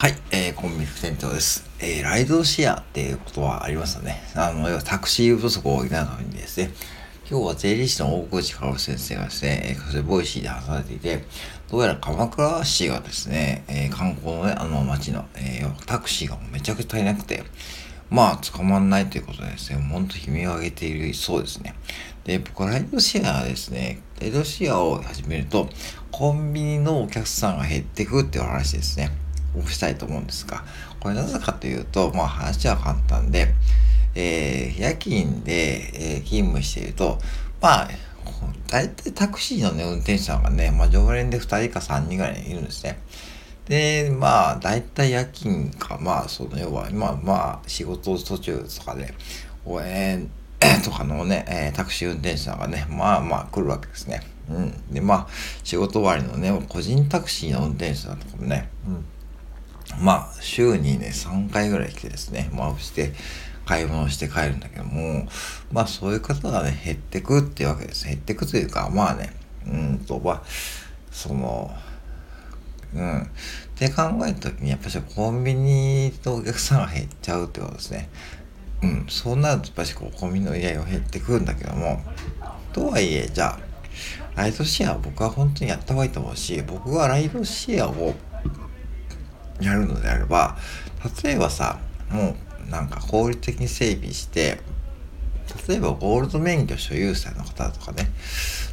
はい、えー、コンビニ店長です。えー、ライドシェアっていうことはありますよね。あの、要はタクシー不足を補うためにですね、今日は税理士の大河内薫先生がですね、それ Voicy で話されていて、どうやら鎌倉市がですね、えー、観光のね、あの街の、えー、タクシーがめちゃくちゃ足りなくて、まあ、捕まんないということでですね、ほんと悲鳴を上げているそうですね。で、僕はライドシェアですね、ライドシェアを始めると、コンビニのお客さんが減ってくっていう話ですね。をしたいと思うんですが、これなぜかというと、まあ話は簡単で、えー、夜勤で、えー、勤務していると、まあ、大体タクシーのね、運転手さんがね、まあ常連で2人か3人ぐらいいるんですね。で、まあ、大体夜勤か、まあ、その要は、まあまあ、仕事途中とかで、応援 とかのね、えー、タクシー運転手さんがね、まあまあ来るわけですね。うん。で、まあ、仕事終わりのね、個人タクシーの運転手さんとかもね、うんまあ、週にね、3回ぐらい来てですね、まあ、して、買い物して帰るんだけども、まあ、そういう方がね、減ってくっていうわけです。減ってくというか、まあね、うんと、まあ、その、うん。って考えた時に、やっぱりコンビニのお客さんが減っちゃうってことですね。うん。そうなると、やっぱりこう、コンビニの依頼が減ってくるんだけども、とはいえ、じゃあ、ライドシェア僕は本当にやった方がいいと思うし、僕はライドシェアをやるのであれば例えばさもうなんか効率的に整備して例えばゴールド免許所有者の方とかね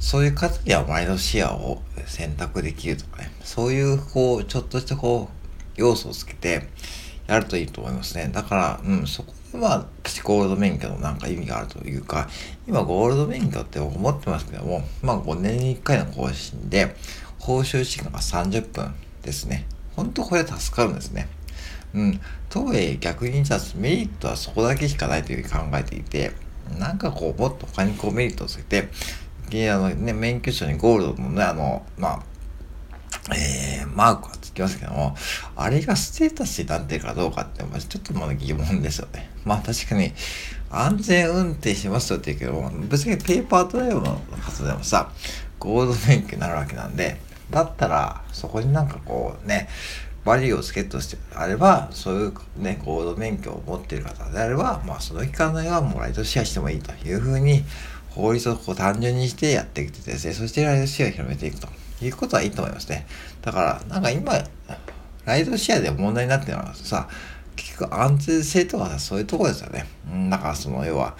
そういう方にはマイドシェアを選択できるとかねそういうこうちょっとしたこう要素をつけてやるといいと思いますね。だからうんそこでまあ私ゴールド免許のなんか意味があるというか今ゴールド免許って思ってますけどもまあ5年に1回の更新で報酬時間が30分ですね。本当これ助かるんですね。うん。とはいえ逆にじゃあメリットはそこだけしかないというふうに考えていて、なんかこうもっと他にこうメリットをつけて、あのね、免許証にゴールドのね、あの、まあ、えー、マークがつきますけども、あれがステータスになってるかどうかって、ちょっとまだ疑問ですよね。まあ確かに、安全運転しますよって言うけども、別にペーパードライブの方でもさ、ゴールド免許になるわけなんで、だったら、そこになんかこうね、バリューをつけとしてあれば、そういうね、コード免許を持っている方であれば、まあその期間内はもうライトシェアしてもいいというふうに、法律をこう単純にしてやってきてですね、そしてライドシェアを広めていくということはいいと思いますね。だから、なんか今、ライドシェアで問題になってるのはさ、結局安全性とかさ、そういうところですよね。うん、だからその、要は、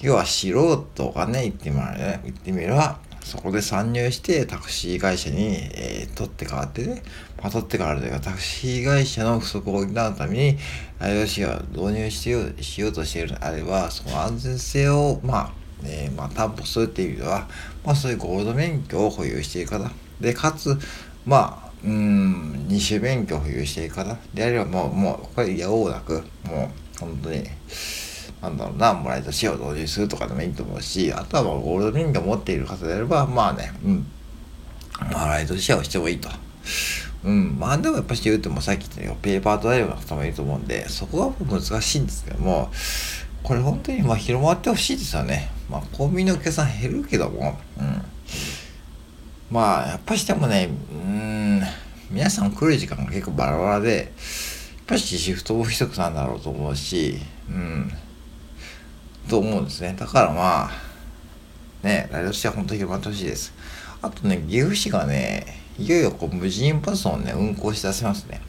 要は素人がね、言ってみれば、ね、言ってみれば、そこで参入してタクシー会社に、えー、取って代わってね、まあ、取って代わるというか、タクシー会社の不足を補うために IOC を導入しようしようとしている。のであれば、その安全性を、まあ、えー、まあ、担保するっていう意味では、まあ、そういうゴールド免許を保有している方、で、かつ、まあ、うん、二種免許を保有している方。であれば、もう、もう、これやおうなく、もう、本当に、なんだろうな、もらえた死を同時にするとかでもいいと思うし、あとはゴールド免許を持っている方であれば、まあね、うん、まあライトシェアをしてもいいと。うん、まあでもやっぱし言うてもさっき言ったようにペーパードライブの方もいると思うんで、そこは難しいんですけども、これ本当にまあ広まってほしいですよね。まあコンビニのお客さん減るけども、うん。まあやっぱしてもね、うん、皆さん来る時間が結構バラバラで、やっぱしシフトも一つなんだろうと思うし、うん。と思うんですね。だからまあ、ね、ライドしては本当に広まってほしいです。あとね、岐阜市がね、いよいよこう無人パスをね、運行し出せますね。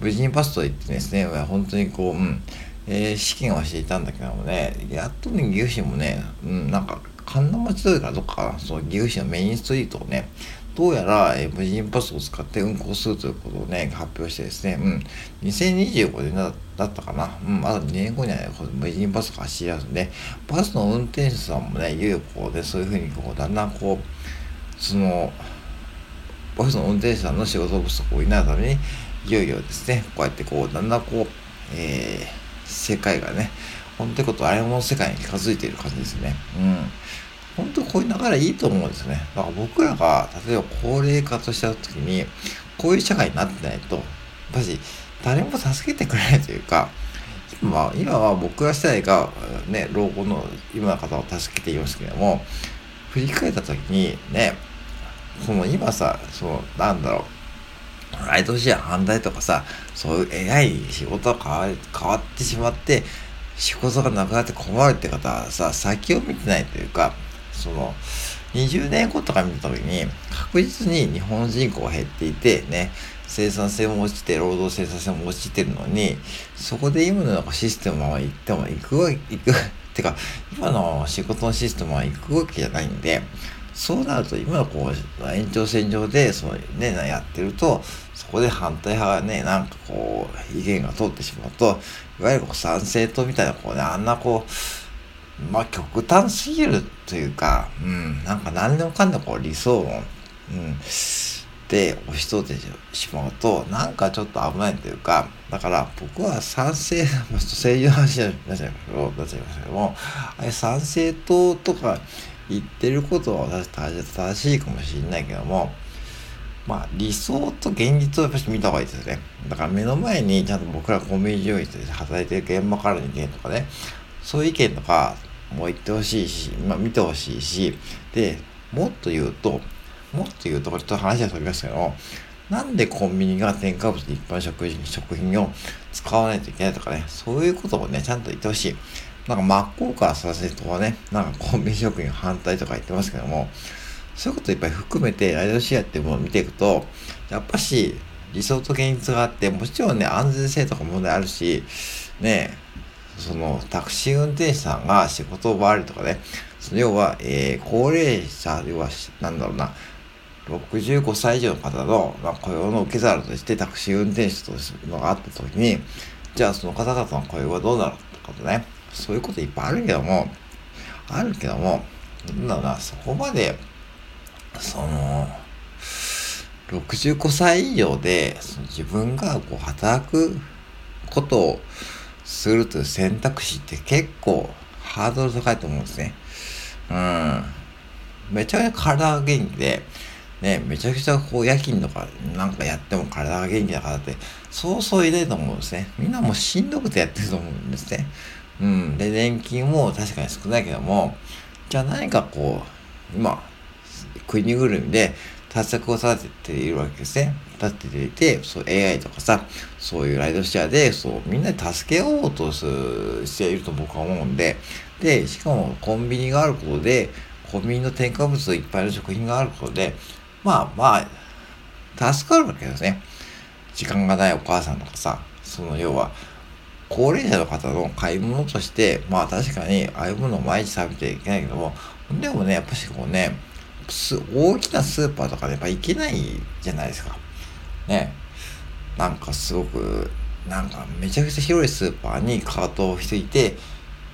無人パスといってですね、本当にこう、うん、えー、試験をしていたんだけどもね、やっとね、岐阜市もね、うん、なんか、神田町通りかどっかかな、そう、岐阜市のメインストリートをね、どうやら、えー、無人パスを使って運行するということをね、発表してですね、うん、2025年だったかな、うん、まだ2年後には、ね、無人パスが走り出すんで、バスの運転手さんもね、いよいよこうね、そういうふうにこう、だんだんこう、その、バスの運転手さんの仕事不足を補うために、いよいよですね、こうやってこう、だんだんこう、えー、世界がね、本当にことあれも世界に近づいている感じですね。うん。本当こういう流れいいと思うんですね。だから僕らが、例えば高齢化とした時に、こういう社会になってないと、やっぱし誰も助けてくれないというか、今は、今は僕ら世代がね、老後の今の方を助けていますけども、振り返った時にね、その今さ、その、なんだろう、ライドシェア反対とかさ、そういう AI 仕事が変わ変わってしまって、仕事がなくなって困るって方はさ、先を見てないというか、その、20年後とか見た時に、確実に日本人口が減っていて、ね、生産性も落ちて、労働生産性も落ちてるのに、そこで今のシステムは行っても行くわ、行く、てか、今の仕事のシステムは行くわけじゃないんで、そうなると今のこう延長線上でそうねやってるとそこで反対派がねなんかこう意見が通ってしまうといわゆるこう賛成党みたいなこうねあんなこうまあ極端すぎるというかうんなんか何でもかんでもこう理想論。うん。で押し通ってしまうとなんかちょっと危ないというかだから僕は賛成政治の話になっちゃいますけどもあれ賛成党とか言ってることは私正しいかもしれないけども、まあ理想と現実をやっぱり見た方がいいですよね。だから目の前にちゃんと僕らコンビニ従業員として働いてる現場からの意見とかね、そういう意見とかも言ってほしいし、まあ見てほしいし、で、もっと言うと、もっと言うと、これちょっと話は飛びますけどなんでコンビニが添加物で一般食品食品を使わないといけないとかね、そういうことをね、ちゃんと言ってほしい。なんか真っ向からさせるとはね、なんかコンビニ食品反対とか言ってますけども、そういうこといっぱい含めてライドシェアっていうものを見ていくと、やっぱし理想と現実があって、もちろんね、安全性とか問題あるし、ね、そのタクシー運転手さんが仕事を奪われるとかね、その要は、えー、高齢者、要は、なんだろうな、65歳以上の方の、まあ、雇用の受け皿としてタクシー運転手というのがあったときに、じゃあその方々の雇用はどうなるかとね、そういうこといっぱいあるけども、あるけども、なんだろうな、そこまで、その、65歳以上で、その自分がこう働くことをするという選択肢って結構ハードル高いと思うんですね。うん。めちゃくちゃ体が元気で、ね、めちゃくちゃこう夜勤とかなんかやっても体が元気な方ってそうそういないと思うんですね。みんなもうしんどくてやってると思うんですね。うん。で、年金も確かに少ないけども、じゃあ何かこう、今、国ぐるみで対策を立てているわけですね。立てていて、そう AI とかさ、そういうライドシェアで、そう、みんなで助けようとしていると僕は思うんで、で、しかもコンビニがあることで、コンビニの添加物いっぱいの食品があることで、まあまあ、助かるわけですね。時間がないお母さんとかさ、その要は、高齢者の方の買い物として、まあ確かに、ああいうものを毎日食べていけないけども、でもね、やっぱしこうね、大きなスーパーとかでやっぱ行けないじゃないですか。ね。なんかすごく、なんかめちゃくちゃ広いスーパーにカートを引いて、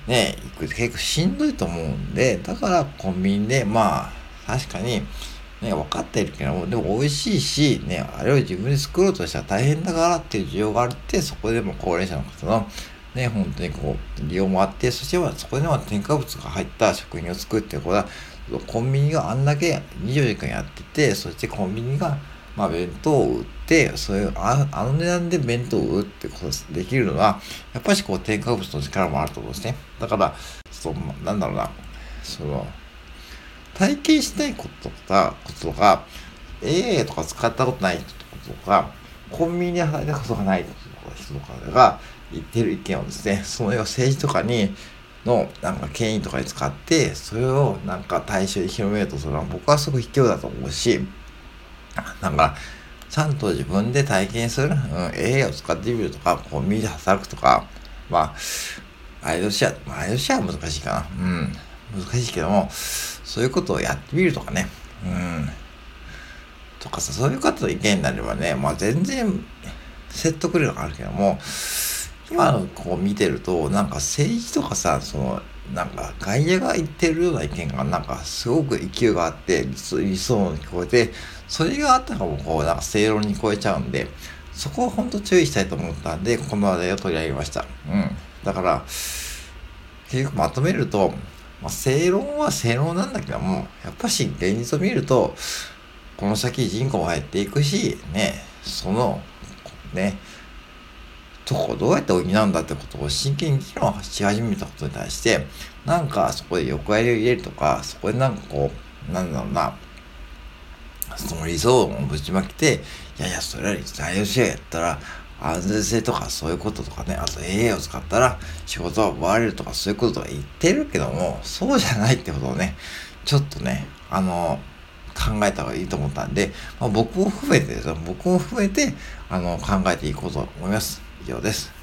ね、行くって結構しんどいと思うんで、だからコンビニで、まあ、確かに、ね、分かってるけども、でも美味しいし、ね、あれを自分で作ろうとしたら大変だからっていう需要があるって、そこでも高齢者の方の、ね、本当にこう、利用もあって、そしてはそこでは添加物が入った食品を作って、これは、コンビニがあんだけ24時間やってて、そしてコンビニが、まあ、弁当を売って、そういう、ああの値段で弁当を売ってことできるのは、やっぱりこう、添加物の力もあると思うんですね。だから、そう、なんだろうな、その、体験しないこととか、こととか、AA とか使ったことない人とか、コンビニで働いたことがない人とかが言ってる意見をですね、その要政治とかに、のなんか権威とかに使って、それをなんか対象に広めようとするのは僕はすごく卑怯だと思うし、なんか、ちゃんと自分で体験する、うん、AA を使ってみるとか、コンビニで働くとか、まあ、アイドシア、まあ、アイドシアは難しいかな。うん。難しいけども、そういうことをやってみるとかね。うん。とかさ、そういう方の意見になればね、まあ全然説得力があるけども、今のこう見てると、なんか政治とかさ、その、なんか外野が言ってるような意見がなんかすごく勢いがあって理想に聞こえてそれがあったかもこうなんか正論に超えちゃうんでそこを本当注意したいと思ったんでこの話題を取り上げました。うん。だから結局まとめるとまあ、正論は正論なんだけども、やっぱし現実を見ると、この先人口も減っていくし、ね、その、ね、とこどうやって補うんだってことを真剣に議論し始めたことに対して、なんかそこで横やりを入れるとか、そこでなんかこう、なんだろうな、その理想をぶちまけて、いやいや、それはライドシェアやったら、安全性とかそういうこととかね、あと AI を使ったら仕事は奪われるとかそういうこととか言ってるけども、そうじゃないってことをね、ちょっとね、あの、考えた方がいいと思ったんで、まあ、僕も含めてですよ、僕も含めて、あの、考えていこうと思います。以上です。